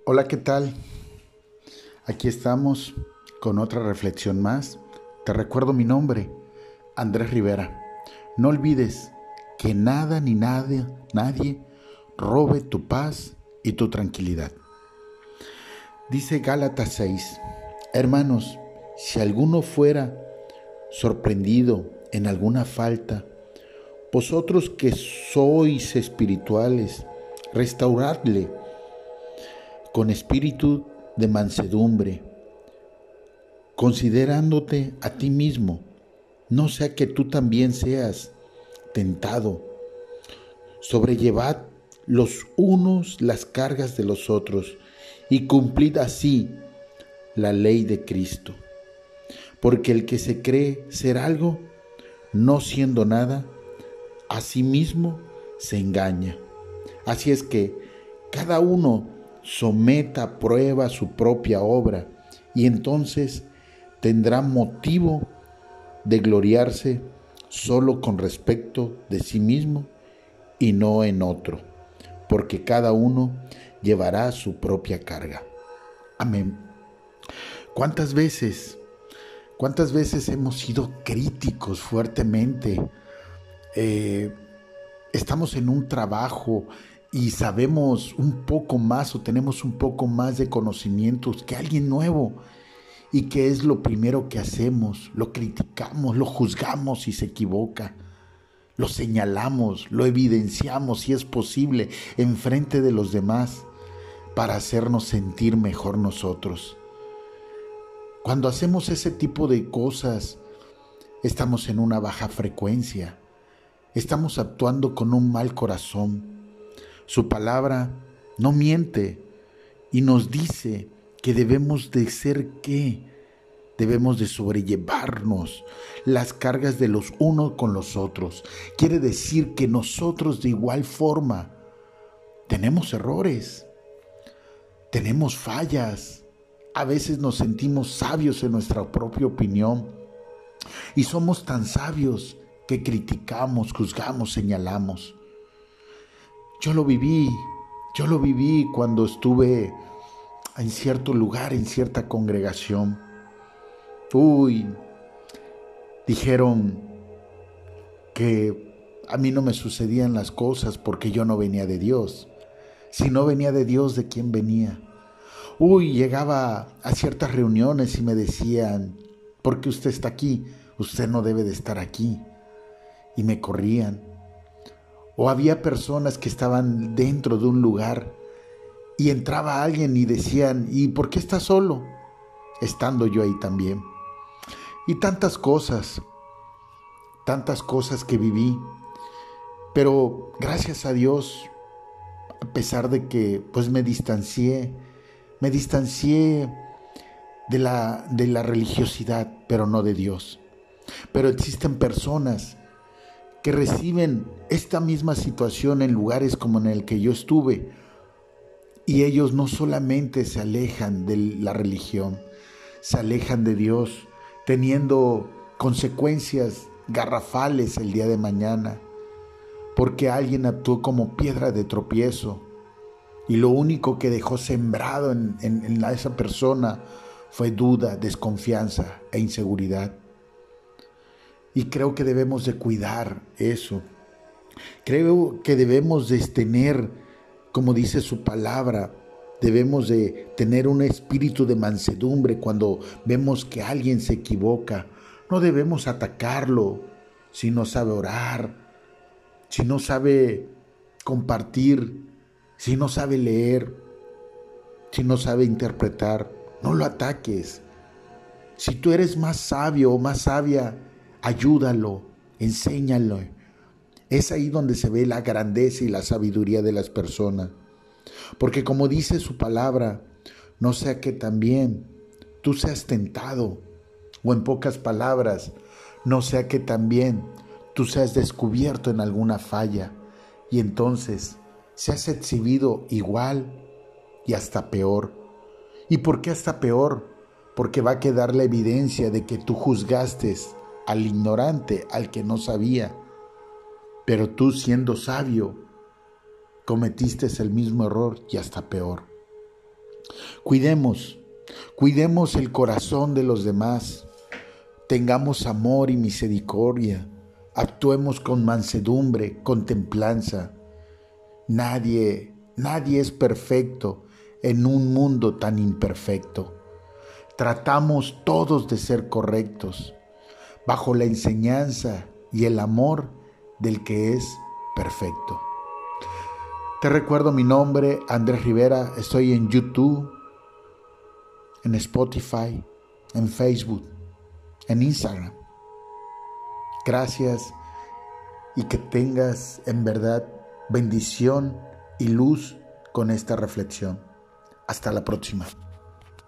Hola, ¿qué tal? Aquí estamos con otra reflexión más. Te recuerdo mi nombre, Andrés Rivera. No olvides que nada ni nadie, nadie robe tu paz y tu tranquilidad. Dice Gálatas 6, hermanos, si alguno fuera sorprendido en alguna falta, vosotros que sois espirituales, restauradle con espíritu de mansedumbre, considerándote a ti mismo, no sea que tú también seas tentado. Sobrellevad los unos las cargas de los otros y cumplid así la ley de Cristo. Porque el que se cree ser algo, no siendo nada, a sí mismo se engaña. Así es que cada uno someta a prueba su propia obra y entonces tendrá motivo de gloriarse solo con respecto de sí mismo y no en otro, porque cada uno llevará su propia carga. Amén. ¿Cuántas veces, cuántas veces hemos sido críticos fuertemente? Eh, estamos en un trabajo y sabemos un poco más o tenemos un poco más de conocimientos que alguien nuevo. ¿Y qué es lo primero que hacemos? Lo criticamos, lo juzgamos si se equivoca, lo señalamos, lo evidenciamos si es posible en frente de los demás para hacernos sentir mejor nosotros. Cuando hacemos ese tipo de cosas, estamos en una baja frecuencia, estamos actuando con un mal corazón su palabra no miente y nos dice que debemos de ser qué? Debemos de sobrellevarnos las cargas de los unos con los otros. Quiere decir que nosotros de igual forma tenemos errores, tenemos fallas, a veces nos sentimos sabios en nuestra propia opinión y somos tan sabios que criticamos, juzgamos, señalamos. Yo lo viví, yo lo viví cuando estuve en cierto lugar, en cierta congregación. Uy, dijeron que a mí no me sucedían las cosas porque yo no venía de Dios. Si no venía de Dios, ¿de quién venía? Uy, llegaba a ciertas reuniones y me decían, ¿por qué usted está aquí? Usted no debe de estar aquí. Y me corrían. O había personas que estaban dentro de un lugar y entraba alguien y decían, ¿y por qué estás solo? Estando yo ahí también. Y tantas cosas, tantas cosas que viví. Pero gracias a Dios, a pesar de que pues me distancié, me distancié de la, de la religiosidad, pero no de Dios. Pero existen personas que reciben esta misma situación en lugares como en el que yo estuve. Y ellos no solamente se alejan de la religión, se alejan de Dios, teniendo consecuencias garrafales el día de mañana, porque alguien actuó como piedra de tropiezo y lo único que dejó sembrado en, en esa persona fue duda, desconfianza e inseguridad. Y creo que debemos de cuidar eso. Creo que debemos de tener, como dice su palabra, debemos de tener un espíritu de mansedumbre cuando vemos que alguien se equivoca. No debemos atacarlo si no sabe orar, si no sabe compartir, si no sabe leer, si no sabe interpretar. No lo ataques. Si tú eres más sabio o más sabia, ayúdalo, enséñalo. Es ahí donde se ve la grandeza y la sabiduría de las personas. Porque como dice su palabra, no sea que también tú seas tentado, o en pocas palabras, no sea que también tú seas descubierto en alguna falla y entonces seas exhibido igual y hasta peor. ¿Y por qué hasta peor? Porque va a quedar la evidencia de que tú juzgaste al ignorante, al que no sabía. Pero tú siendo sabio, cometiste el mismo error y hasta peor. Cuidemos, cuidemos el corazón de los demás, tengamos amor y misericordia, actuemos con mansedumbre, con templanza. Nadie, nadie es perfecto en un mundo tan imperfecto. Tratamos todos de ser correctos, bajo la enseñanza y el amor del que es perfecto. Te recuerdo mi nombre, Andrés Rivera, estoy en YouTube, en Spotify, en Facebook, en Instagram. Gracias y que tengas en verdad bendición y luz con esta reflexión. Hasta la próxima.